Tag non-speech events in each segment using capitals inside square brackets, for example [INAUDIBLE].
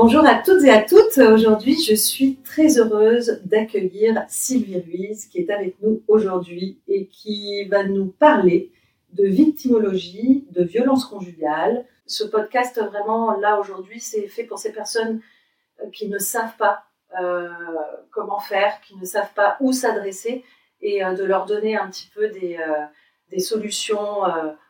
Bonjour à toutes et à toutes. Aujourd'hui, je suis très heureuse d'accueillir Sylvie Ruiz qui est avec nous aujourd'hui et qui va nous parler de victimologie, de violence conjugale. Ce podcast, vraiment, là aujourd'hui, c'est fait pour ces personnes euh, qui ne savent pas euh, comment faire, qui ne savent pas où s'adresser et euh, de leur donner un petit peu des, solutions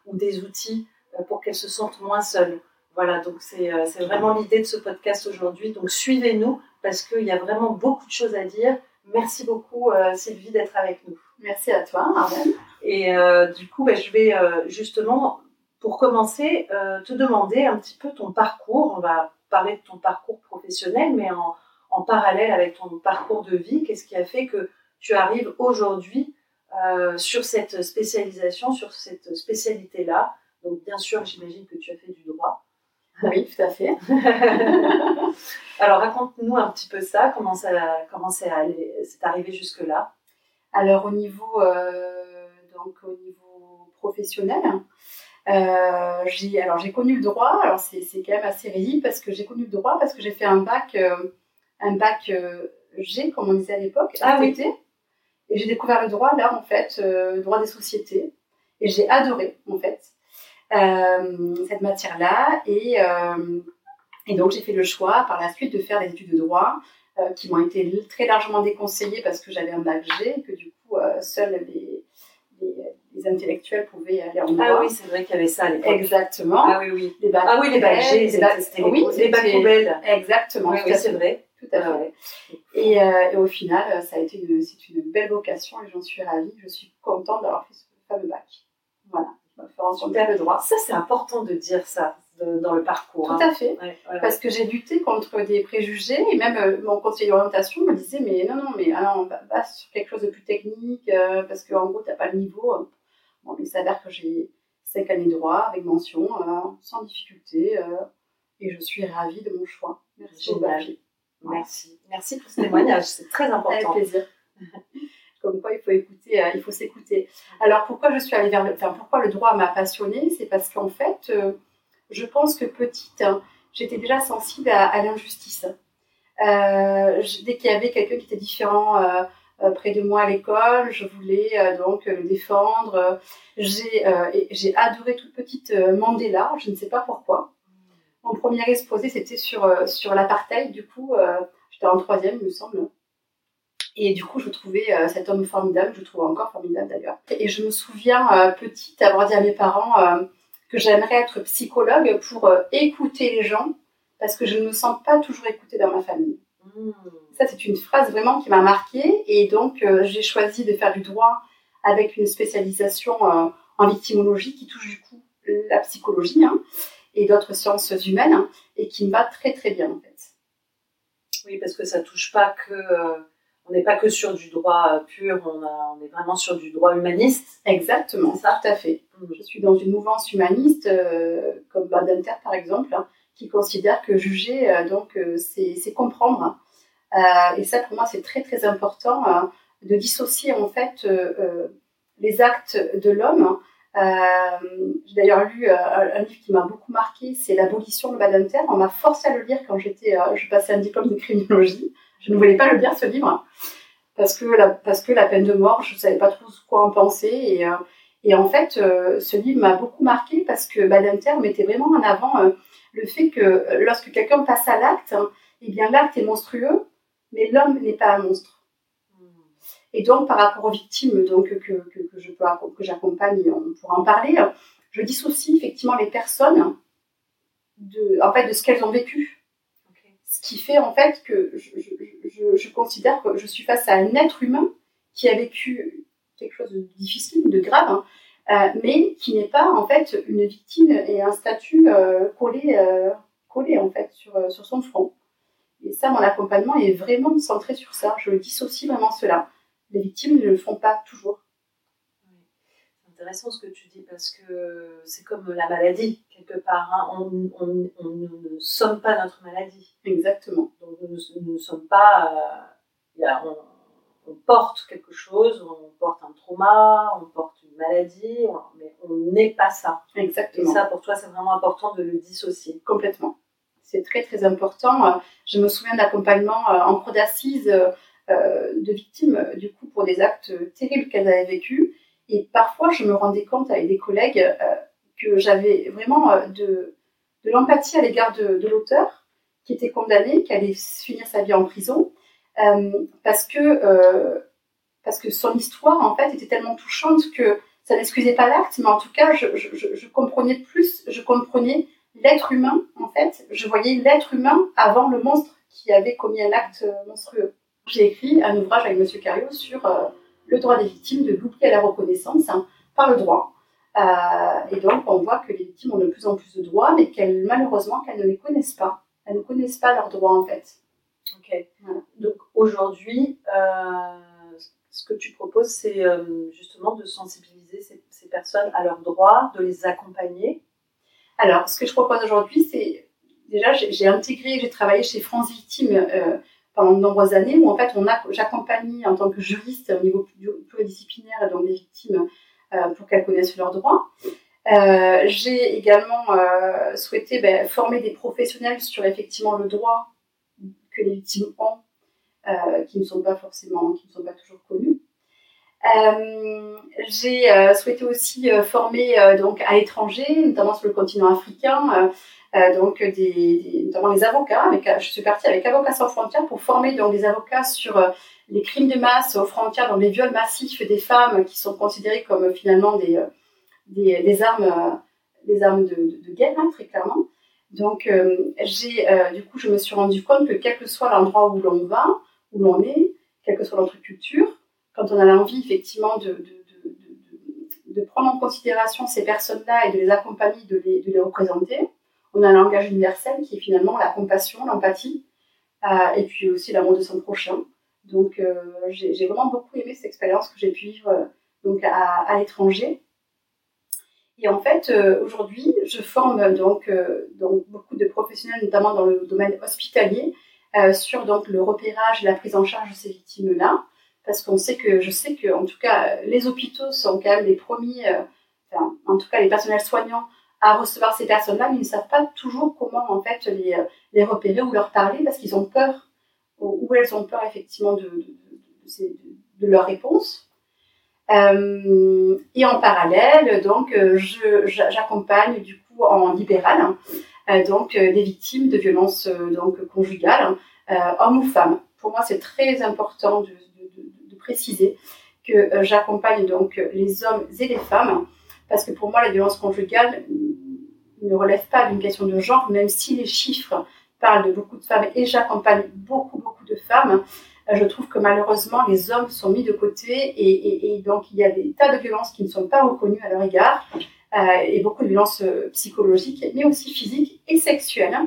ou des outils pour qu'elles se sentent moins seules. Voilà, donc c'est euh, c'est vraiment l'idée de ce podcast aujourd'hui. Donc suivez-nous parce qu'il y a vraiment beaucoup de choses à dire. Merci beaucoup euh, Sylvie d'être avec nous. Merci à toi, Arlène. Et euh, du coup, ben, je vais euh, justement, pour commencer, te demander un petit peu ton parcours. On va parler de ton parcours professionnel, mais en, en parallèle avec ton parcours de vie, qu'est-ce qui a fait que tu arrives aujourd'hui sur cette spécialisation, sur cette spécialité-là? Donc bien sûr, j'imagine que tu as fait du droit. Oui, tout à fait. [LAUGHS] Alors raconte-nous un petit peu ça, comment ça, comment c'est allé- c'est arrivé jusque-là? Alors au niveau, euh, donc au niveau professionnel, euh, j'ai alors j'ai connu le droit. Alors c'est c'est quand même assez risible parce que j'ai connu le droit parce que j'ai fait un bac euh, un bac G comme on disait à l'époque, Ah oui. Et j'ai découvert le droit là en fait, le droit des sociétés et j'ai adoré en fait cette matière là et euh, et donc j'ai fait le choix par la suite de faire des études de droit euh, qui m'ont été très largement déconseillées parce que j'avais un bac G et que du coup euh, seuls les, les, les intellectuels pouvaient aller en droit. Ah oui, c'est vrai qu'il y avait ça à l'époque. Exactement. Ah oui, oui. Les bacs Ah oui, les bacs G, les bacs- oui, les bacs poubelles. Exactement. Oui, oui, c'est fait. vrai. Tout à fait. Ah ouais. Et, euh, et au final, euh, ça a été une, c'est une belle vocation et j'en suis ravie. Je suis contente d'avoir fait ce fameux bac. Voilà. Fais enchanter le droit. Ça, c'est important de dire ça de- dans le parcours. Tout hein. à fait. Ouais, ouais, Parce que j'ai lutté contre des préjugés et même euh, mon conseiller d'orientation me disait mais non non mais alors, on va, va sur quelque chose de plus technique euh, parce qu'en gros t'as pas le niveau. Bon il s'avère que j'ai cinq années de droit avec mention euh, sans difficulté euh, et je suis ravie de mon choix. Merci Génial. Merci. Merci pour ce témoignage, c'est très Avec important. plaisir. [LAUGHS] Comme quoi, il faut écouter, euh, il faut s'écouter. Alors, pourquoi je suis allée vers le, pourquoi le droit m'a passionnée C'est parce qu'en fait, euh, je pense que petite, hein, j'étais déjà sensible à, l'injustice. Euh, dès qu'il y avait quelqu'un qui était différent euh, près de moi à l'école, je voulais donc le défendre. J'ai adoré toute petite Mandela, je ne sais pas pourquoi. Mon premier exposé, c'était sur, sur l'apartheid, du coup, j'étais en troisième, il me semble. Et du coup, je trouvais euh, cet homme formidable, je le trouve encore formidable d'ailleurs. Et je me souviens, euh, petite, avoir dit à mes parents euh, que j'aimerais être psychologue pour écouter les gens, parce que je ne me sens pas toujours écoutée dans ma famille. Mmh. Ça, c'est une phrase vraiment qui m'a marquée. Et donc, j'ai choisi de faire du droit avec une spécialisation en victimologie qui touche du coup la psychologie hein, et d'autres sciences humaines hein, et qui me va très très bien en fait. Oui, parce que ça touche pas que. On n'est pas que sur du droit euh, pur, on, a- on est vraiment sur du droit humaniste. Exactement, ça tout à fait. Mmh. Je suis dans une mouvance humaniste, euh, comme Badinter par exemple, hein, qui considère que juger, euh, donc, euh, c'est comprendre. Euh, et ça, pour moi, c'est très très important euh, de dissocier en fait les actes de l'homme. J'ai d'ailleurs lu un livre qui m'a beaucoup marqué, c'est L'abolition de Badinter. On m'a forcé à le lire quand j'étais, je passais un diplôme de criminologie. Je ne voulais pas le lire ce livre parce que la, parce que la peine de mort, je ne savais pas trop quoi en penser et euh, et en fait, euh, ce livre m'a beaucoup marqué parce que Badinter mettait vraiment en avant euh, le fait que lorsque quelqu'un passe à l'acte, hein, eh bien l'acte est monstrueux, mais l'homme n'est pas un monstre. Et donc, par rapport aux victimes donc, que, que, je que j'accompagne, on pourra en parler, je dissocie effectivement les personnes de, en fait, de ce qu'elles ont vécu. Ce qui fait en fait que je considère que je suis face à un être humain qui a vécu quelque chose de difficile, de grave, hein, euh, mais qui n'est pas en fait une victime et un statut euh, collé, euh, collé en fait sur, sur son front. Et ça, mon accompagnement est vraiment centré sur ça. Je dissocie vraiment cela. Les victimes ne le font pas toujours. C'est intéressant ce que tu dis parce que c'est comme la maladie, quelque part. Hein. On, ne sommes pas notre maladie. Exactement. Donc nous ne sommes pas. Euh, on, porte quelque chose, on porte un trauma, on porte une maladie, mais on n'est pas ça. Exactement. Et ça, pour toi, c'est vraiment important de le dissocier. Complètement. C'est très, très important. Je me souviens d'accompagnement euh, en cours d'assises euh, de victimes, du coup, pour des actes terribles qu'elles avaient vécus. Et parfois, je me rendais compte avec des collègues euh, que j'avais vraiment de, de l'empathie à l'égard de, l'auteur qui était condamné, qui allait finir sa vie en prison, parce que parce que son histoire en fait était tellement touchante que ça n'excusait pas l'acte, mais en tout cas, je, je, je, comprenais plus, je comprenais l'être humain, en fait, je voyais l'être humain avant le monstre qui avait commis un acte monstrueux. J'ai écrit un ouvrage avec M. Cario sur euh, le droit des victimes de l'oubli à la reconnaissance hein, par le droit. Euh, et donc, on voit que les victimes ont de plus en plus de droits, mais qu'elles, malheureusement, qu'elles ne les connaissent pas. Elles ne connaissent pas leurs droits, en fait. Ok. Donc, aujourd'hui, euh, ce que tu proposes, c'est justement de sensibiliser ces, ces personnes à leurs droits, de les accompagner alors, ce que je propose aujourd'hui, c'est déjà, j'ai intégré, j'ai travaillé chez France Victime euh, pendant de nombreuses années, où en fait, on a, j'accompagne en tant que juriste au niveau pluridisciplinaire donc les victimes euh, pour qu'elles connaissent leurs droits. Euh, j'ai également souhaité ben, former des professionnels sur effectivement le droit que les victimes ont, qui ne sont pas forcément, qui ne sont pas toujours connus. Euh, j'ai euh, souhaité aussi euh, former donc à l'étranger, notamment sur le continent africain, donc des, notamment les avocats. Avec, je suis partie avec Avocats sans frontières pour former donc des avocats sur les crimes de masse aux frontières, donc les viols massifs des femmes qui sont considérés comme finalement des, des, des armes, des armes de, de, guerre, hein, très clairement. Donc, j'ai, du coup, je me suis rendu compte que quel que soit l'endroit où l'on va, où l'on est, quelle que soit notre culture, quand on a l'envie effectivement de, de, prendre en considération ces personnes-là et de les accompagner, de les, de les, représenter, on a un langage universel qui est finalement la compassion, l'empathie, euh, et puis aussi l'amour de son prochain. Donc euh, j'ai vraiment beaucoup aimé cette expérience que j'ai pu vivre euh, donc à, l'étranger. Et en fait, aujourd'hui, je forme donc, donc beaucoup de professionnels, notamment dans le domaine hospitalier, sur donc le repérage et la prise en charge de ces victimes-là parce qu'on sait que, je sais que, en tout cas, les hôpitaux sont quand même les premiers, en tout cas les personnels soignants, à recevoir ces personnes-là, mais ils ne savent pas toujours comment, en fait, les, euh, les repérer ou leur parler parce qu'ils ont peur, ou, elles ont peur, effectivement, de, de, de, leur réponse. Euh, et en parallèle, donc, j'accompagne du coup en libéral, hein, donc des victimes de violences donc conjugales, hommes ou femmes. Pour moi, c'est très important de, préciser que euh, j'accompagne donc les hommes et les femmes, parce que pour moi, la violence conjugale ne relève pas d'une question de genre, même si les chiffres parlent de beaucoup de femmes et j'accompagne beaucoup, beaucoup de femmes. Euh, je trouve que malheureusement, les hommes sont mis de côté et, donc il y a des tas de violences qui ne sont pas reconnues à leur égard euh, et beaucoup de violences psychologiques, mais aussi physiques et sexuelles.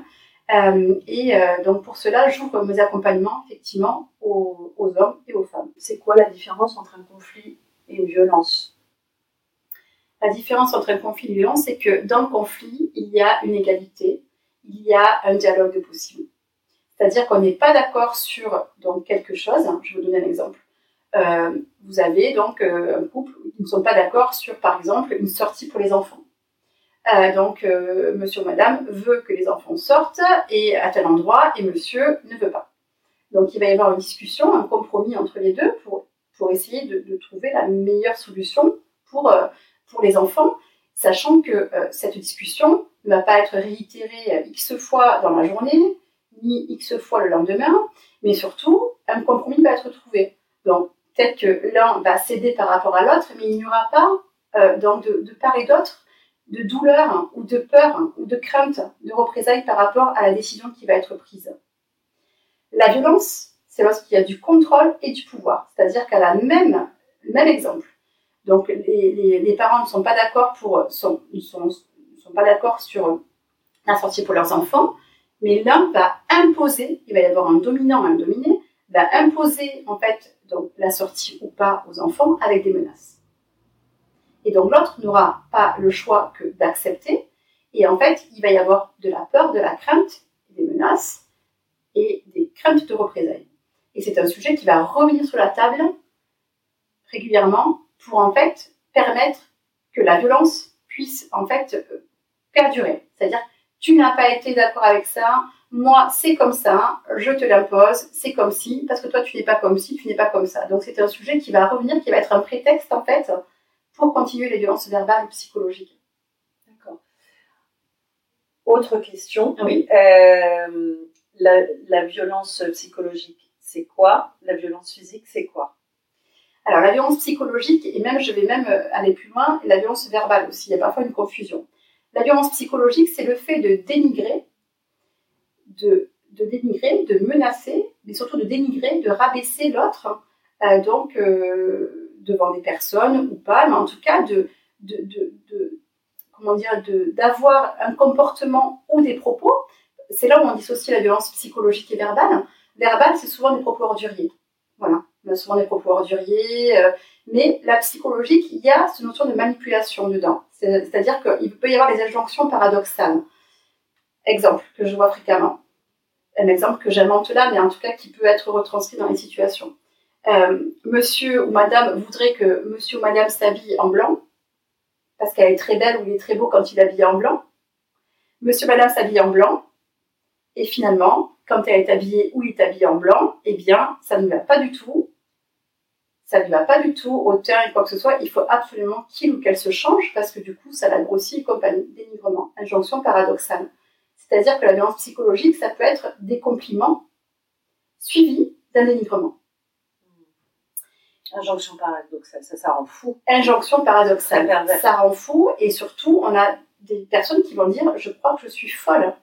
Euh, et euh, donc pour cela, j'ouvre mes accompagnements effectivement aux, hommes et aux femmes. C'est quoi la différence entre un conflit et une violence? La différence entre un conflit et une violence, c'est que dans le conflit, il y a une égalité, il y a un dialogue de possible. C'est-à-dire qu'on n'est pas d'accord sur donc, quelque chose. Je vais vous donner un exemple. Euh, vous avez donc un couple qui ne sont pas d'accord sur, par exemple, une sortie pour les enfants. Euh, donc, euh, monsieur ou madame veut que les enfants sortent et à tel endroit et monsieur ne veut pas. Donc, il va y avoir une discussion, un compromis entre les deux pour, pour essayer de, de trouver la meilleure solution pour, euh, pour les enfants, sachant que euh, cette discussion ne va pas être réitérée X fois dans la journée, ni X fois le lendemain, mais surtout, un compromis va être trouvé. Donc, peut-être que l'un va céder par rapport à l'autre, mais il n'y aura pas, donc de, de part et d'autre, de douleur ou de peur ou de crainte de représailles par rapport à la décision qui va être prise. La violence, c'est lorsqu'il y a du contrôle et du pouvoir, c'est-à-dire qu'à la même, même exemple. Donc les, parents ne sont pas d'accord pour sont, sont, sont pas d'accord sur la sortie pour leurs enfants, Mais l'un va imposer, il va y avoir un dominant, un dominé, va imposer en fait donc la sortie ou pas aux enfants avec des menaces. Et donc l'autre n'aura pas le choix que d'accepter. Et en fait, il va y avoir de la peur, de la crainte, des menaces et des craintes de représailles. Et c'est un sujet qui va revenir sur la table régulièrement pour en fait permettre que la violence puisse en fait euh, perdurer. C'est-à-dire, tu n'as pas été d'accord avec ça, moi c'est comme ça, je te l'impose, c'est comme si, parce que toi tu n'es pas comme si, tu n'es pas comme ça. Donc c'est un sujet qui va revenir, qui va être un prétexte en fait pour continuer les violences verbales ou psychologiques. D'accord. Autre question. Oui. Euh, la, la, violence psychologique, c'est quoi? La violence physique, c'est quoi? Alors la violence psychologique, et même je vais même euh, aller plus loin, la violence verbale aussi, il y a parfois une confusion. La violence psychologique, c'est le fait de dénigrer, de, de, dénigrer, de menacer, mais surtout de dénigrer, de rabaisser l'autre, euh, donc euh, devant des personnes ou pas, mais en tout cas de, de, de, comment dire, d'avoir un comportement ou des propos. C'est là où on dissocie la violence psychologique et verbale. Verbale, c'est souvent des propos orduriers. Voilà, souvent des propos orduriers, euh, mais la psychologique, il y a cette notion de manipulation dedans. C'est-à-dire qu'il peut y avoir des injonctions paradoxales. Exemple que je vois fréquemment. Un exemple que j'invente là, mais en tout cas qui peut être retranscrit dans les situations. Euh, monsieur ou madame voudrait que monsieur ou madame s'habille en blanc, parce qu'elle est très belle ou il est très beau quand il est habillé en blanc. Monsieur ou madame s'habille en blanc, et finalement, quand elle est habillée ou il est habillé en blanc, eh bien, ça ne va pas du tout. Ça ne va pas du tout au teint et quoi que ce soit. Il faut absolument qu'il ou qu'elle se change parce que du coup, ça la grossit et compagnie. Dénigrement, injonction paradoxale. C'est-à-dire que la violence psychologique, ça peut être des compliments suivis d'un dénigrement. Injonction paradoxale, ça, ça rend fou. Injonction paradoxale, ça, rend fou. Et surtout, on a des personnes qui vont dire Je crois que je suis folle.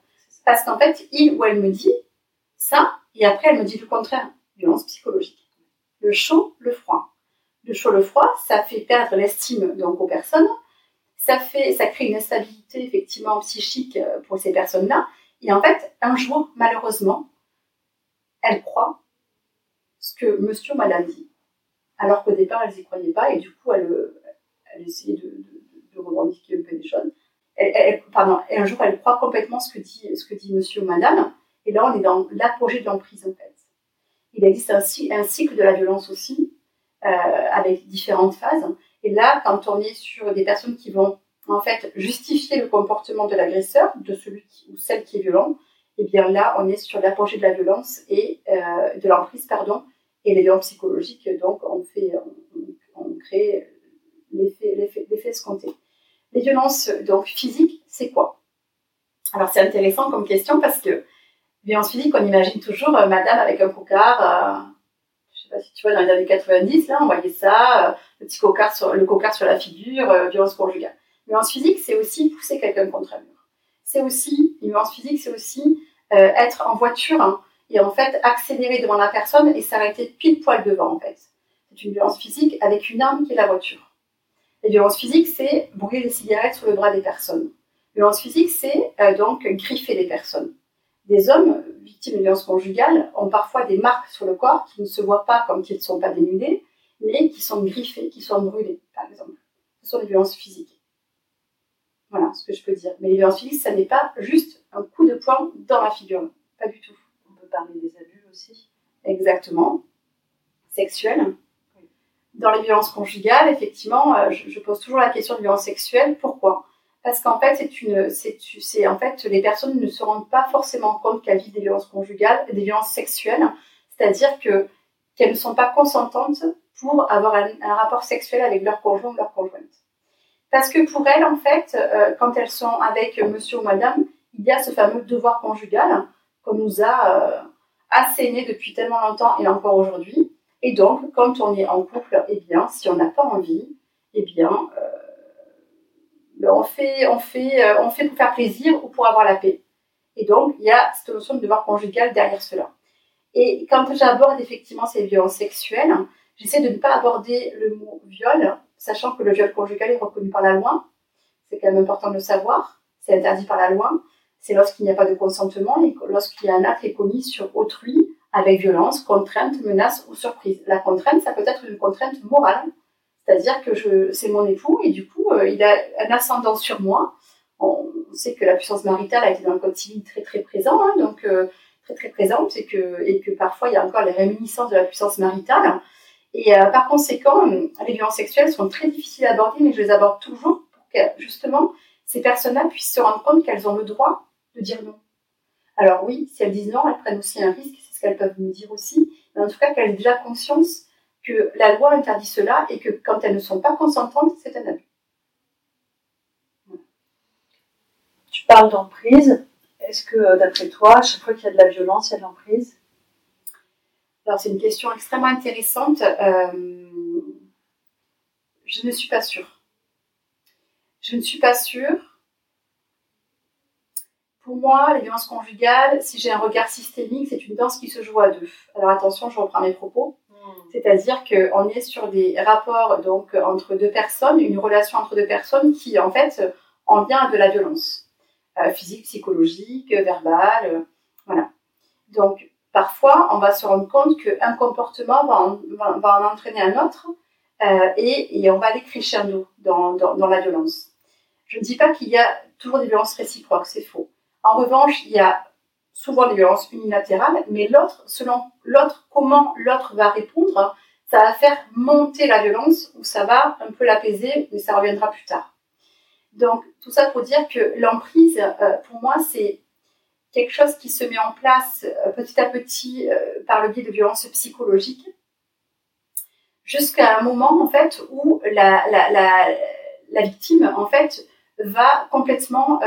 Parce qu'en fait, il ou elle me dit ça, et après, elle me dit le contraire. Violence psychologique. Le chaud, le froid. Le chaud, le froid, ça fait perdre l'estime donc aux personnes. Ça, fait, ça crée une instabilité effectivement psychique euh, pour ces personnes-là. Et en fait, un jour, malheureusement, elle croit ce que monsieur ou madame dit alors qu'au départ, elles n'y croyaient pas, et du coup, elles, elles essayaient de, revendiquer un peu des choses. Pardon, et un jour, elle croit complètement ce que dit, ce que monsieur ou madame, et là, on est dans l'apogée de l'emprise, en fait. Il existe un, un cycle de la violence aussi, euh, avec différentes phases. Et là, quand on est sur des personnes qui vont, en fait, justifier le comportement de l'agresseur, de celui ou celle qui est violent, et eh bien là, on est sur l'apogée de la violence et euh, de l'emprise, pardon, et les violences psychologiques, donc, on, fait, on, crée l'effet escompté. Les violences donc, physiques, c'est quoi? Alors, c'est intéressant comme question parce que violence physique, on imagine toujours euh, madame avec un cocard. Euh, je sais pas si tu vois, dans les années 90, là, on voyait ça, euh, le petit cocard sur, le cocard sur la figure, violence conjugale. Violence physique, c'est aussi pousser quelqu'un contre un mur. C'est aussi, une violence physique, c'est aussi être en voiture, hein, et en fait accélérer devant la personne et s'arrêter pile poil devant en fait. C'est une violence physique avec une arme qui est la voiture. La violence physique, c'est brûler des cigarettes sur le bras des personnes. Violence physique, c'est euh, donc griffer les personnes. Des hommes victimes de violence conjugale ont parfois des marques sur le corps qui ne se voient pas comme qu'ils ne sont pas dénudés, mais qui sont griffés, qui sont brûlés, par exemple. Ce sont des violences physiques. Voilà ce que je peux dire. Mais les violences physiques, ça n'est pas juste un coup de poing dans la figure. Pas du tout parler des abus aussi. Exactement. Sexuels. Dans les violences conjugales, effectivement, euh, je, pose toujours la question de violence sexuelle. Pourquoi? Parce qu'en fait, c'est une, c'est, en fait, les personnes ne se rendent pas forcément compte qu'elles vivent des violences conjugales, des violences sexuelles. C'est-à-dire que qu'elles ne sont pas consentantes pour avoir un, rapport sexuel avec leur conjoint ou leur conjointe. Parce que pour elles, en fait, euh, quand elles sont avec monsieur ou madame, il y a ce fameux devoir conjugal qu'on nous a euh, asséné depuis tellement longtemps et encore aujourd'hui. Et donc, quand on est en couple, eh bien, si on n'a pas envie, eh bien, euh, on, fait, on, fait, euh, on fait pour faire plaisir ou pour avoir la paix. Et donc, il y a cette notion de devoir conjugal derrière cela. Et quand j'aborde effectivement ces violences sexuelles, j'essaie de ne pas aborder le mot viol, sachant que le viol conjugal est reconnu par la loi. C'est quand même important de le savoir. C'est interdit par la loi. c'est lorsqu'il n'y a pas de consentement et lorsqu'il y a un acte est commis sur autrui avec violence, contrainte, menace ou surprise. La contrainte, ça peut être une contrainte morale, c'est-à-dire que c'est mon époux et du coup, euh, il a un ascendant sur moi. On sait que la puissance maritale a été dans le code civil très très présent, hein, donc euh, très très présente et que, et que parfois il y a encore les réminiscences de la puissance maritale. Et euh, par conséquent, les violences sexuelles sont très difficiles à aborder, mais je les aborde toujours pour que justement ces personnes-là puissent se rendre compte qu'elles ont le droit de dire non. Alors oui, si elles disent non, elles prennent aussi un risque, c'est ce qu'elles peuvent me dire aussi, mais en tout cas qu'elles aient déjà conscience que la loi interdit cela et que quand elles ne sont pas consentantes, c'est un abus. Tu parles d'emprise. Est-ce que, euh, d'après toi, à chaque fois qu'il y a de la violence, il y a de l'emprise? Alors, c'est une question extrêmement intéressante. Euh, je ne suis pas sûre. Je ne suis pas sûre pour moi, les violences conjugales, si j'ai un regard systémique, c'est une danse qui se joue à deux. Alors attention, je reprends mes propos. Hmm. C'est-à-dire qu'on est sur des rapports donc entre deux personnes, une relation entre deux personnes qui en fait en vient à de la violence euh, physique, psychologique, verbale, euh, voilà. Donc parfois, on va se rendre compte qu'un comportement va en, entraîner un autre euh, et, et, on va aller crescendo dans, dans, dans la violence. Je ne dis pas qu'il y a toujours des violences réciproques, c'est faux. En revanche, il y a souvent des violences unilatérales, mais l'autre, selon l'autre, comment l'autre va répondre, ça va faire monter la violence ou ça va un peu l'apaiser, mais ça reviendra plus tard. Donc, tout ça pour dire que l'emprise, euh, pour moi, c'est quelque chose qui se met en place euh, petit à petit euh, par le biais de violences psychologiques, jusqu'à un moment, en fait, où la, la, la, la victime, en fait, va complètement,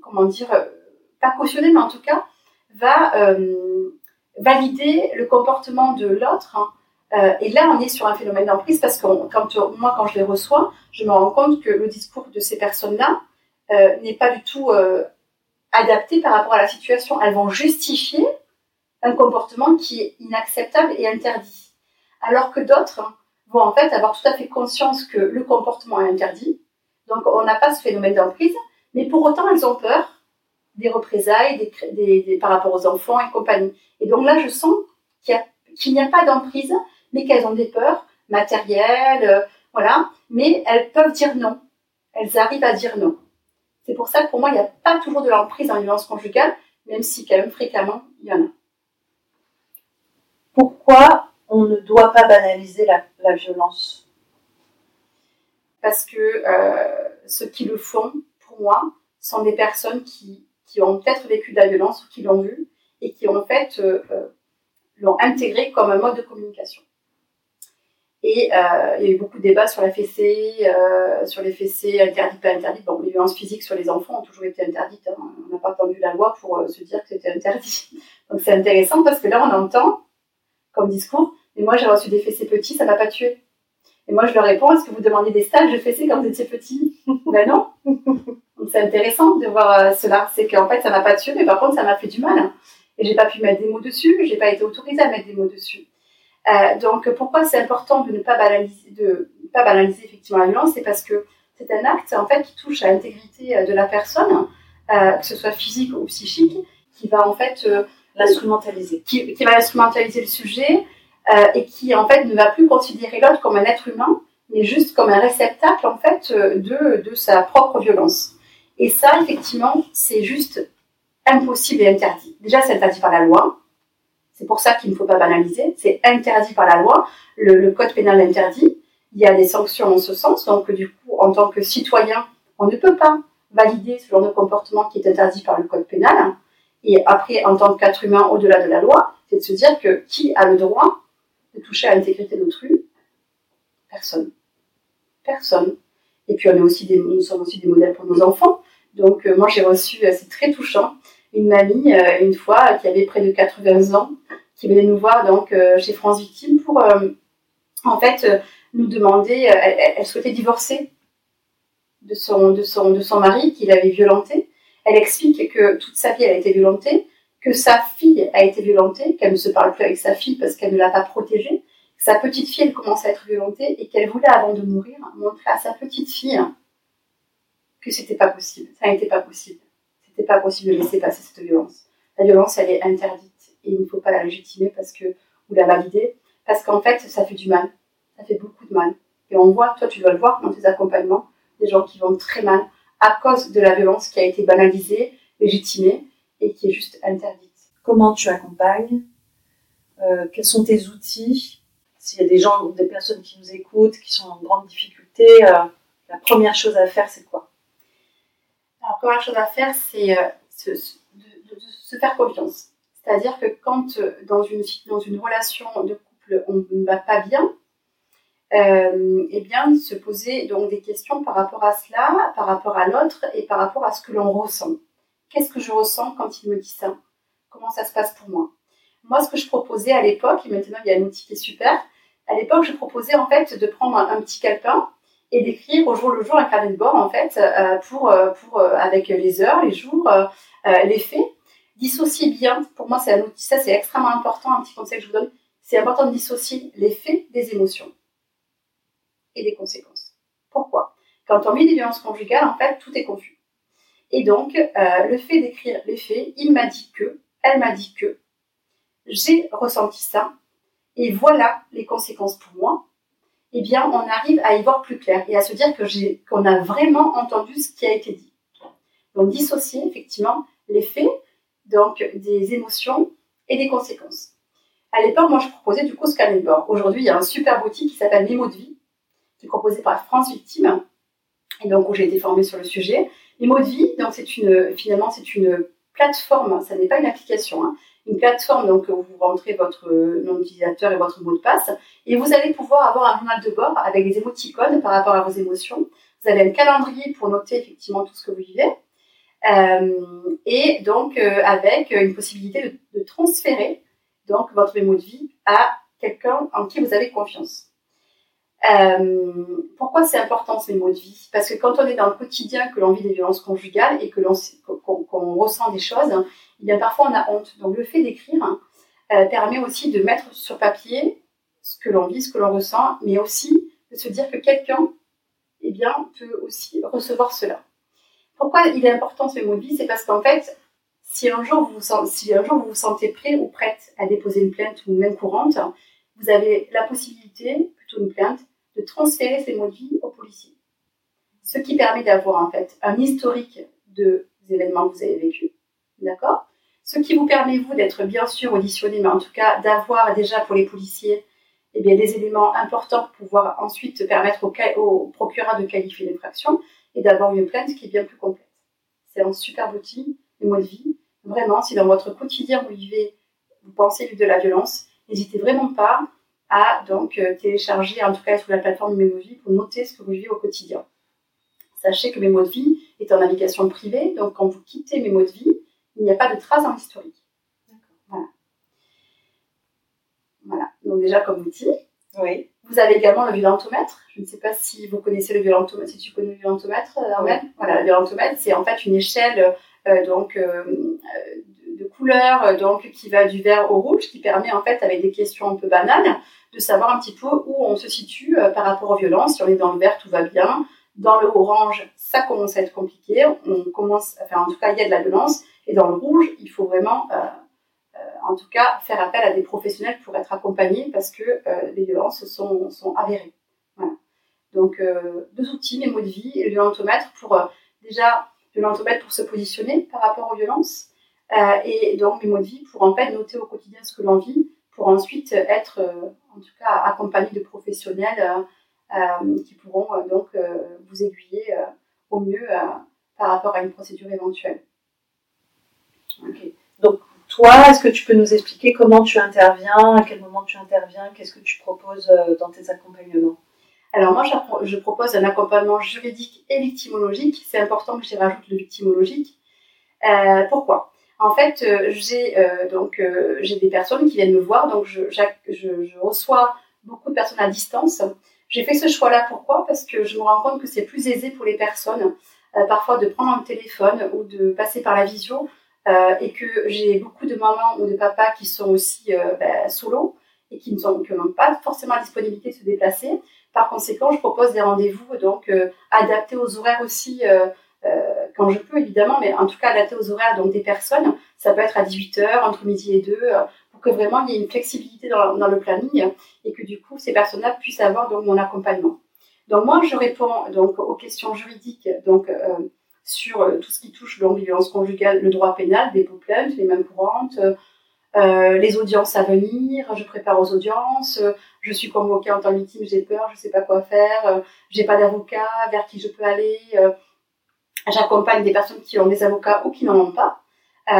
comment dire, pas cautionner, mais en tout cas, va euh, valider le comportement de l'autre. Hein. Euh, et là, on est sur un phénomène d'emprise parce que quand, moi, quand je les reçois, je me rends compte que le discours de ces personnes-là n'est pas du tout adapté par rapport à la situation. Elles vont justifier un comportement qui est inacceptable et interdit. Alors que d'autres vont en fait avoir tout à fait conscience que le comportement est interdit, donc on n'a pas ce phénomène d'emprise, mais pour autant elles ont peur des représailles des, par rapport aux enfants et compagnie. Et donc là je sens qu'il n'y a, pas d'emprise, mais qu'elles ont des peurs matérielles, euh, voilà, mais elles peuvent dire non. Elles arrivent à dire non. C'est pour ça que pour moi il n'y a pas toujours de l'emprise en violence conjugale, même si quand même fréquemment il y en a. Pourquoi on ne doit pas banaliser la violence? Parce que euh, ceux qui le font, pour moi, sont des personnes qui, qui ont peut-être vécu de la violence ou qui l'ont vu et qui en fait euh, euh, l'ont intégré comme un mode de communication. Et il y a eu beaucoup de débats sur la fessée, sur les fessées interdites, pas interdites. Bon, les violences physiques sur les enfants ont toujours été interdites. Hein. On n'a pas attendu la loi pour se dire que c'était interdit. [LAUGHS] Donc c'est intéressant parce que là, on entend comme discours, mais moi j'ai reçu des fessées petits, ça m'a pas tué. Et moi, je leur réponds, est-ce que vous demandez des stages de fessée quand vous étiez petit [LAUGHS] Ben non. Donc c'est intéressant de voir euh, cela. C'est qu'en fait, ça m'a pas tué, mais par contre, ça m'a fait du mal. Et j'ai pas pu mettre des mots dessus, j'ai pas été autorisée à mettre des mots dessus. Euh, donc pourquoi c'est important de ne pas banaliser, de pas banaliser effectivement la violence, c'est parce que c'est un acte en fait qui touche à l'intégrité euh, de la personne, euh, que ce soit physique ou psychique, qui va en fait euh, l'instrumentaliser, qui, qui, va instrumentaliser le sujet, euh, et qui en fait ne va plus considérer l'autre comme un être humain, mais juste comme un réceptacle en fait euh, de, de sa propre violence. Et ça, effectivement, c'est juste impossible et interdit. Déjà, c'est interdit par la loi. C'est pour ça qu'il ne faut pas banaliser. C'est interdit par la loi. Le, le, code pénal l'interdit. Il y a des sanctions en ce sens. Donc, du coup, en tant que citoyen, on ne peut pas valider ce genre de comportement qui est interdit par le code pénal. Et après, en tant qu'être humain au-delà de la loi, c'est de se dire que qui a le droit de toucher à l'intégrité d'autrui Personne. Personne. Et puis on est aussi nous sommes aussi des modèles pour nos enfants. Donc euh, moi j'ai reçu, euh, c'est très touchant, une mamie euh, une fois qui avait près de 80 ans, qui venait nous voir donc chez France Victime pour en fait nous demander, elle, elle, souhaitait divorcer de son, de son, de son mari qui l'avait violentée. Elle explique que toute sa vie elle a été violentée, que sa fille a été violentée, qu'elle ne se parle plus avec sa fille parce qu'elle ne l'a pas protégée, que sa petite fille elle commence à être violentée et qu'elle voulait avant de mourir montrer à sa petite fille que c'était pas possible, ça n'était pas possible, C'était pas possible de laisser passer cette violence. La violence, elle est interdite et il ne faut pas la légitimer parce que ou la valider parce qu'en fait, ça fait du mal. Ça fait beaucoup de mal. Et on voit, toi, tu dois le voir dans tes accompagnements, des gens qui vont très mal à cause de la violence qui a été banalisée, légitimée et qui est juste interdite. Comment tu accompagnes euh, Quels sont tes outils S'il y a des gens ou des personnes qui nous écoutent, qui sont en grande difficulté, euh, la première chose à faire, c'est quoi? La première chose à faire, c'est euh, de, se faire confiance. C'est-à-dire que quand dans une, dans une relation de couple, on ne va pas bien, euh, eh bien, se poser donc des questions par rapport à cela, par rapport à l'autre et par rapport à ce que l'on ressent. Qu'est-ce que je ressens quand il me dit ça? Comment ça se passe pour moi? Moi, ce que je proposais à l'époque, et maintenant il y a un outil qui est super, à l'époque, je proposais en fait de prendre un, petit calepin et d'écrire au jour le jour un carnet de bord en fait euh, pour, euh, pour avec les heures, les jours, les faits. Dissocier bien. Pour moi, c'est un outil. Ça, c'est extrêmement important. Un petit conseil que je vous donne. C'est important de dissocier les faits des émotions et des conséquences. Pourquoi? Quand on vit des violences conjugales, en fait, tout est confus. Et donc, euh, le fait d'écrire les faits, il m'a dit que, elle m'a dit que, j'ai ressenti ça, et voilà les conséquences pour moi, eh bien, on arrive à y voir plus clair et à se dire qu'on a vraiment entendu ce qui a été dit. Donc, dissocier effectivement les faits, donc des émotions et des conséquences. À l'époque, moi, je proposais du coup bord. Aujourd'hui, il y a un super outil qui s'appelle Mémo de vie, proposé par France Victime, et donc où j'ai été formée sur le sujet. Vie, donc c'est une, finalement, c'est une plateforme, ça n'est pas une application, hein. une plateforme donc où vous rentrez votre nom d'utilisateur et votre mot de passe, et vous allez pouvoir avoir un journal de bord avec des émoticônes par rapport à vos émotions. Vous avez un calendrier pour noter effectivement tout ce que vous vivez, euh, et donc euh, avec une possibilité de, de transférer donc votre mémo de vie à quelqu'un en qui vous avez confiance. Euh, pourquoi c'est important ce mémo de vie? Parce que quand on est dans le quotidien, que l'on vit des violences conjugales et que l'on qu'on ressent des choses, eh bien parfois on a honte. Donc le fait d'écrire euh, permet aussi de mettre sur papier ce que l'on vit, ce que l'on ressent, mais aussi de se dire que quelqu'un, eh bien, peut aussi recevoir cela. Pourquoi il est important ce mémo de vie? C'est parce qu'en fait, si un jour vous si un jour vous vous sentez prêt ou prête à déposer une plainte ou même courante, vous avez la possibilité, plutôt une plainte, de transférer ces mots de vie aux policiers. Ce qui permet d'avoir en fait un historique de, des événements que vous avez vécus. D'accord? Ce qui vous permet, vous, d'être bien sûr auditionné, mais en tout cas d'avoir déjà pour les policiers eh bien, des éléments importants pour pouvoir ensuite permettre au, au procureur de qualifier l'infraction et d'avoir une plainte qui est bien plus complète. C'est un super outil, les mots de vie. Vraiment, si dans votre quotidien vous vivez, vous pensez vivre de la violence, n'hésitez vraiment pas à donc euh, télécharger, en tout cas sur la plateforme Mémovie, pour noter ce que vous vivez au quotidien. Sachez que Mémo de vie est en navigation privée, donc quand vous quittez Mémo de vie, il n'y a pas de trace dans l'historique. Voilà. Voilà. Donc déjà comme outil. Oui. Vous avez également le violentomètre. Je ne sais pas si vous connaissez le violentomètre, si tu connais le violentomètre, euh, Armel? Voilà, le violentomètre, c'est en fait une échelle euh, donc de couleur euh, donc qui va du vert au rouge, qui permet en fait avec des questions un peu banales de savoir un petit peu où on se situe euh, par rapport aux violences. Si on est dans le vert, tout va bien. Dans le orange, ça commence à être compliqué. On commence, enfin en tout cas, il y a de la violence. Et dans le rouge, il faut vraiment, euh, en tout cas, faire appel à des professionnels pour être accompagnés parce que les violences sont, avérées. Voilà. Donc deux outils, les mots de vie et le violentomètre pour déjà le violentomètre pour se positionner par rapport aux violences euh, et donc mes mots de vie pour en fait noter au quotidien ce que l'on vit, pour ensuite être euh, en tout cas accompagné de professionnels euh, qui pourront donc vous aiguiller au mieux par rapport à une procédure éventuelle. Donc toi, est-ce que tu peux nous expliquer comment tu interviens, à quel moment tu interviens, qu'est-ce que tu proposes dans tes accompagnements? Alors moi, je propose un accompagnement juridique et victimologique. C'est important que j'y rajoute le victimologique. pourquoi? En fait, euh, j'ai euh, donc euh, j'ai des personnes qui viennent me voir, donc je, reçois beaucoup de personnes à distance. J'ai fait ce choix-là pourquoi? Parce que je me rends compte que c'est plus aisé pour les personnes parfois de prendre un téléphone ou de passer par la visio et que j'ai beaucoup de mamans ou de papas qui sont aussi ben, solo et qui n'ont pas forcément la disponibilité de se déplacer. Par conséquent, je propose des rendez-vous donc adaptés aux horaires aussi quand je peux évidemment, mais en tout cas adapté aux horaires donc des personnes. Ça peut être à 18h, entre midi et 2, pour que vraiment il y ait une flexibilité dans, le planning et que du coup ces personnes-là puissent avoir donc mon accompagnement. Donc moi je réponds donc aux questions juridiques donc sur tout ce qui touche donc conjugale, le droit pénal, des plaintes, les mêmes courantes, euh, les audiences à venir, je prépare aux audiences, je suis convoquée en tant que victime, j'ai peur, je sais pas quoi faire, euh, j'ai pas d'avocat, vers qui je peux aller. Euh, j'accompagne des personnes qui ont des avocats ou qui n'en ont pas,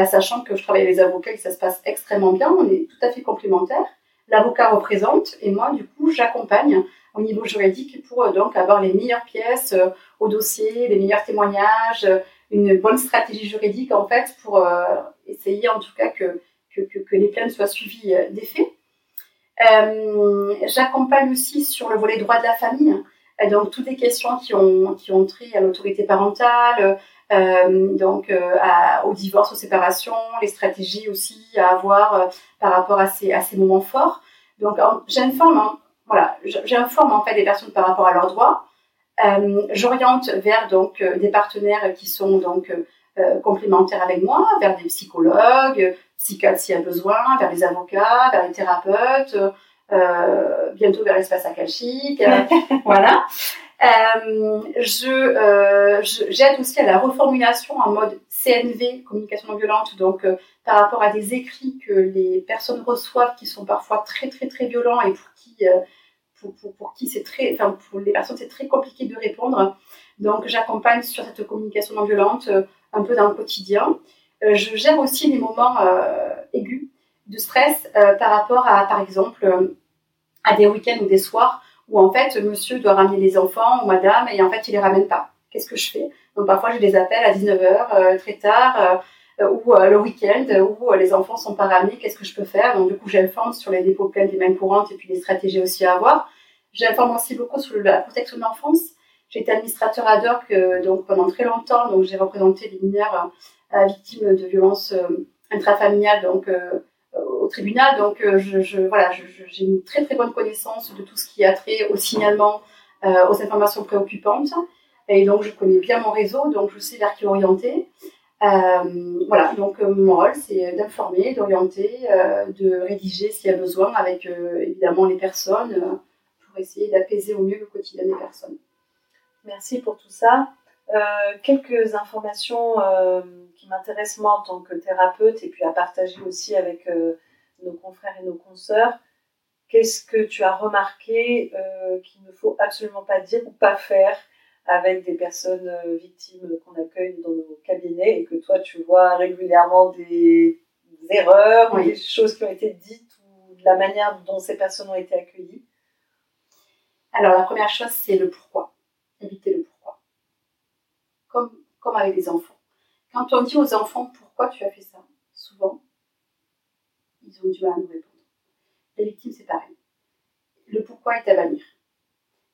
sachant que je travaille avec les avocats et que ça se passe extrêmement bien, on est tout à fait complémentaires. L'avocat représente et moi, du coup, j'accompagne au niveau juridique pour donc avoir les meilleures pièces au dossier, les meilleurs témoignages, une bonne stratégie juridique en fait pour essayer en tout cas que que, les plaintes soient suivies euh, des. Euh, j'accompagne aussi sur le volet droit de la famille, euh, donc toutes les questions qui ont, qui ont trait à l'autorité parentale, donc au divorce, aux séparations, les stratégies aussi à avoir par rapport à ces, à ces moments forts. Donc j'informe, hein, voilà, j'informe en fait des personnes par rapport à leurs droits. J'oriente vers donc des partenaires qui sont donc complémentaires avec moi, vers des psychologues, psychiatre s'il y a besoin, vers les avocats, vers les thérapeutes, euh, bientôt vers l'espace akashique, euh, [LAUGHS] voilà. Euh, je, euh, j'aide aussi à la reformulation en mode CNV, communication non violente, donc euh, par rapport à des écrits que les personnes reçoivent qui sont parfois très très très violents et pour qui pour, pour, qui c'est très, enfin pour les personnes c'est très compliqué de répondre. Donc j'accompagne sur cette communication non violente un peu dans le quotidien. Euh, je gère aussi les moments euh, aigus de stress euh, par rapport à, par exemple, à des week-ends ou des soirs où en fait monsieur doit ramener les enfants ou madame et en fait il les ramène pas. Qu'est-ce que je fais? Donc parfois j'ai des appels à 19h très tard ou le week-end où les enfants sont pas ramenés, qu'est-ce que je peux faire? Donc du coup j'informe sur les dépôts pleins des mains courantes et puis les stratégies aussi à avoir. J'informe aussi beaucoup sur la protection de l'enfance. J'ai été administrateur ad hoc donc pendant très longtemps, donc j'ai représenté les mineurs victime de violences euh, intrafamiliales donc euh, au tribunal. Donc euh, je, voilà, j'ai une très très bonne connaissance de tout ce qui a trait au signalement, aux informations préoccupantes. Et donc je connais bien mon réseau, donc je sais vers qui orienter. voilà, donc mon rôle, c'est d'informer, d'orienter, de rédiger s'il y a besoin avec évidemment les personnes pour essayer d'apaiser au mieux le quotidien des personnes. Merci pour tout ça. quelques informations qui m'intéresse moi en tant que thérapeute et puis à partager aussi avec euh, nos confrères et nos consoeurs. Qu'est-ce que tu as remarqué euh, qu'il ne faut absolument pas dire ou pas faire avec des personnes euh, victimes qu'on accueille dans nos cabinets et que toi tu vois régulièrement des, erreurs ou des choses qui ont été dites ou de la manière dont ces personnes ont été accueillies? Alors la première chose c'est le pourquoi, éviter le pourquoi. Comme, comme avec les enfants quand on dit aux enfants pourquoi tu as fait ça, souvent, ils ont du mal à nous répondre. Les victimes, c'est pareil. Le pourquoi est à bannir.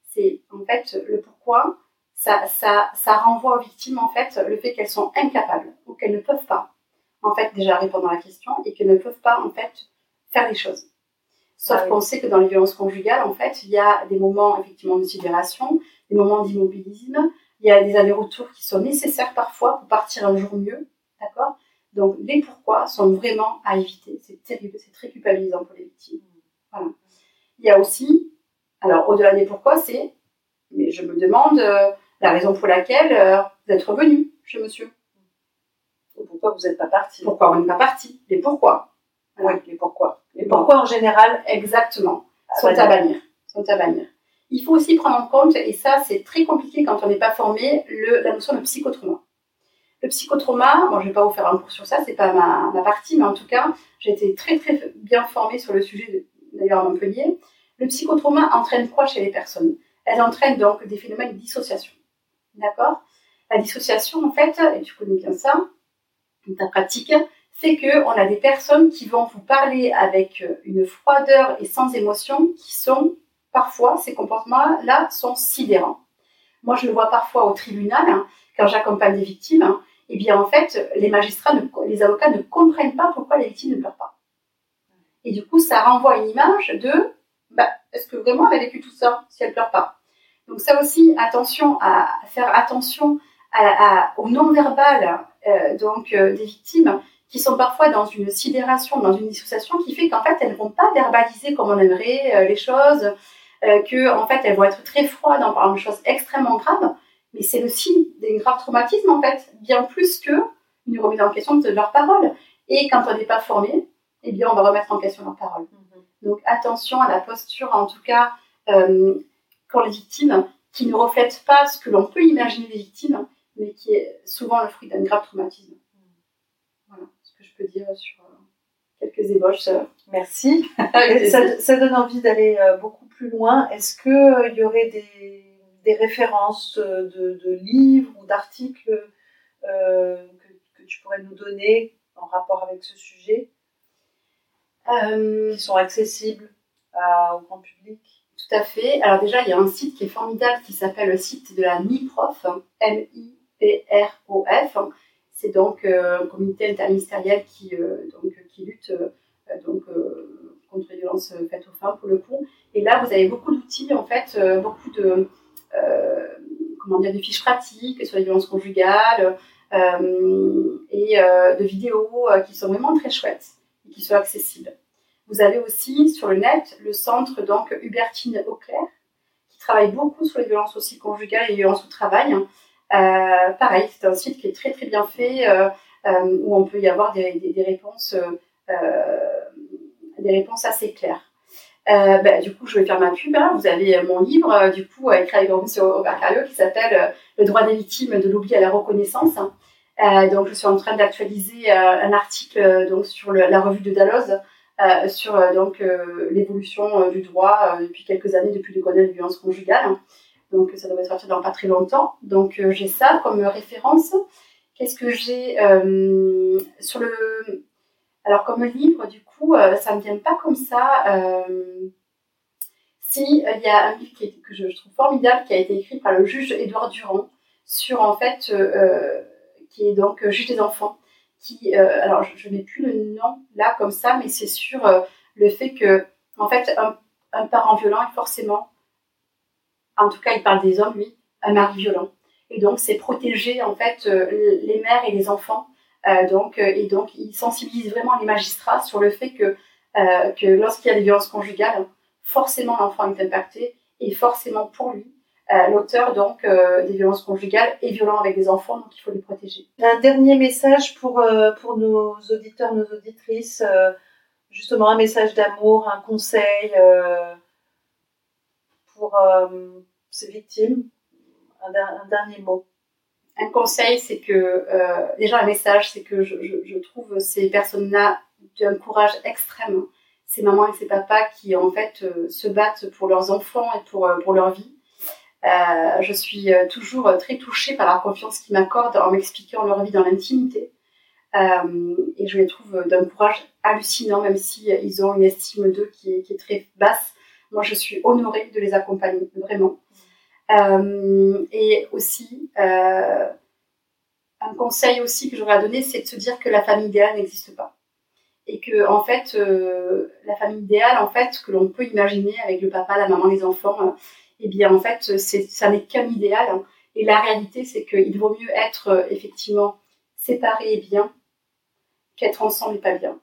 C'est en fait le pourquoi, ça, ça, ça renvoie aux victimes en fait le fait qu'elles sont incapables ou qu'elles ne peuvent pas en fait déjà répondre à la question et qu'elles ne peuvent pas en fait faire les choses. Sauf ah qu'on sait que dans les violences conjugales, en fait, il y a des moments effectivement de sidération, des moments d'immobilisme, il y a des allers-retours qui sont nécessaires parfois pour partir un jour mieux, d'accord? Donc les pourquoi sont vraiment à éviter. C'est terrible, c'est très culpabilisant pour les victimes. Voilà. Il y a aussi, alors au-delà des pourquoi, c'est, mais je me demande euh, la raison pour laquelle euh, vous êtes revenu chez monsieur. Ou pourquoi vous n'êtes pas parti Pourquoi on n'est pas parti Les pourquoi. Oui, les pourquoi. Les pourquoi en général Exactement. Sont à bannir. Sont à bannir. Il faut aussi prendre en compte, et ça c'est très compliqué quand on n'est pas formé, le, la notion de psychotrauma. Le psychotrauma, bon, je vais pas vous faire un cours sur ça, c'est pas ma, ma, partie, mais en tout cas, j'ai été très très bien formée sur le sujet, d'ailleurs à Montpellier. Le psychotrauma entraîne quoi chez les personnes? Elle entraîne donc des phénomènes de dissociation. D'accord? La dissociation, en fait, et tu connais bien ça, ta pratique, fait que on a des personnes qui vont vous parler avec une froideur et sans émotion qui sont parfois, ces comportements-là sont sidérants. Moi, je le vois parfois au tribunal, hein, quand j'accompagne des victimes, hein, et bien en fait, les magistrats, les avocats ne comprennent pas pourquoi les victimes ne pleurent pas. Et du coup, ça renvoie une image de, bah, est-ce que vraiment elle a vécu tout ça si elle pleure pas? Donc ça aussi, attention à faire attention au non-verbal donc des victimes qui sont parfois dans une sidération, dans une dissociation qui fait qu'en fait elles ne vont pas verbaliser comme on aimerait les choses, que en fait elles vont être très froides en parlant de choses extrêmement graves, mais c'est le signe d'un grave traumatisme en fait, bien plus que une remise en question de leurs paroles. Et quand on n'est pas formé, eh bien on va remettre en question leurs paroles. Mm-hmm. Donc attention à la posture, en tout cas euh, pour les victimes, qui ne reflète pas ce que l'on peut imaginer des victimes, mais qui est souvent le fruit d'un grave traumatisme. Voilà ce que je peux dire sur euh, quelques ébauches. Merci. [LAUGHS] ça, donne envie d'aller euh, beaucoup plus loin. Est-ce qu'il y aurait des des références de, livres ou d'articles euh, que, tu pourrais nous donner en rapport avec ce sujet euh, qui sont accessibles au grand public Tout à fait. Alors déjà, il y a un site qui est formidable qui s'appelle le site de la MIPROF, M-I-P-R-O-F. C'est donc euh, un comité interministériel qui, donc, qui lutte donc, contre les violences faites aux femmes pour le coup. Et là, vous avez beaucoup d'outils, en fait, beaucoup de, euh, comment dire, de fiches pratiques sur les violences conjugales euh, et euh, de vidéos qui sont vraiment très chouettes et qui sont accessibles. Vous avez aussi sur le net le centre donc Hubertine Auclair qui travaille beaucoup sur les violences aussi conjugales et les violences au travail. pareil, c'est un site qui est très très bien fait où on peut y avoir des, des réponses, des réponses assez claires. Euh, bah, du coup, je vais faire ma pub. Hein. Vous avez mon livre, euh, du coup, écrit avec M. Robert qui s'appelle euh, Le droit des victimes de l'oubli à la reconnaissance. donc, je suis en train d'actualiser un article donc sur la revue de Dalloz sur donc l'évolution du droit depuis quelques années, depuis le Grenelle de violence conjugale. Donc, ça devrait sortir dans pas très longtemps. Donc, j'ai ça comme référence. Qu'est-ce que j'ai sur le alors comme livre, du coup, euh, ça me vient pas comme ça. Euh, si euh, il y a un livre que je, trouve formidable qui a été écrit par le juge Édouard Durand sur en fait qui est donc juge des enfants. Qui, alors je, n'ai plus le nom là comme ça, mais c'est sur le fait que fait un, parent violent est forcément, en tout cas il parle des hommes lui, un mari violent. Et donc c'est protéger en fait les mères et les enfants donc, euh, et donc, il sensibilise vraiment les magistrats sur le fait que, euh, lorsqu'il y a des violences conjugales, forcément l'enfant est impacté et forcément pour lui, l'auteur donc des violences conjugales est violent avec les enfants, donc il faut les protéger. Un dernier message pour, pour nos auditeurs, nos auditrices, justement un message d'amour, un conseil pour ces victimes, un dernier mot un conseil, c'est que euh, déjà un message, c'est que je, trouve ces personnes-là d'un courage extrême. Ces mamans et ces papas qui en fait euh, se battent pour leurs enfants et pour, euh, leur vie. je suis toujours très touchée par la confiance qu'ils m'accordent en m'expliquant leur vie dans l'intimité. et je les trouve d'un courage hallucinant, même si ils ont une estime d'eux qui est très basse. Moi, je suis honorée de les accompagner, vraiment. Euh, et aussi, euh, un conseil aussi que j'aurais à donner, c'est de se dire que la famille idéale n'existe pas. Et que, en fait, euh, la famille idéale, en fait, que l'on peut imaginer avec le papa, la maman, les enfants, eh bien, en fait, ça n'est qu'un idéal. Et la réalité, c'est qu'il vaut mieux être effectivement séparé et bien qu'être ensemble et pas bien.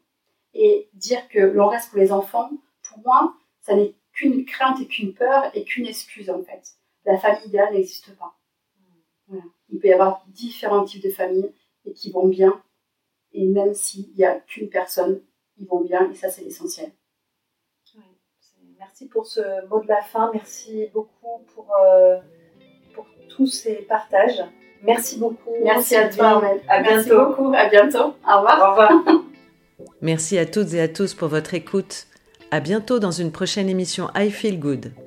Et dire que l'on reste pour les enfants, pour moi, ça n'est qu'une crainte et qu'une peur et qu'une excuse, en fait la famille idéale n'existe pas. Il peut y avoir différents types de familles et qui vont bien. Et même s'il n'y a qu'une personne, ils vont bien. Et ça, c'est l'essentiel. merci pour ce mot de la fin. Merci beaucoup pour, euh, pour tous ces partages. Merci beaucoup. Merci à toi, À bientôt. Merci beaucoup. À bientôt. Au revoir. Au revoir. [LAUGHS] Merci à toutes et à tous pour votre écoute. À bientôt dans une prochaine émission I Feel Good.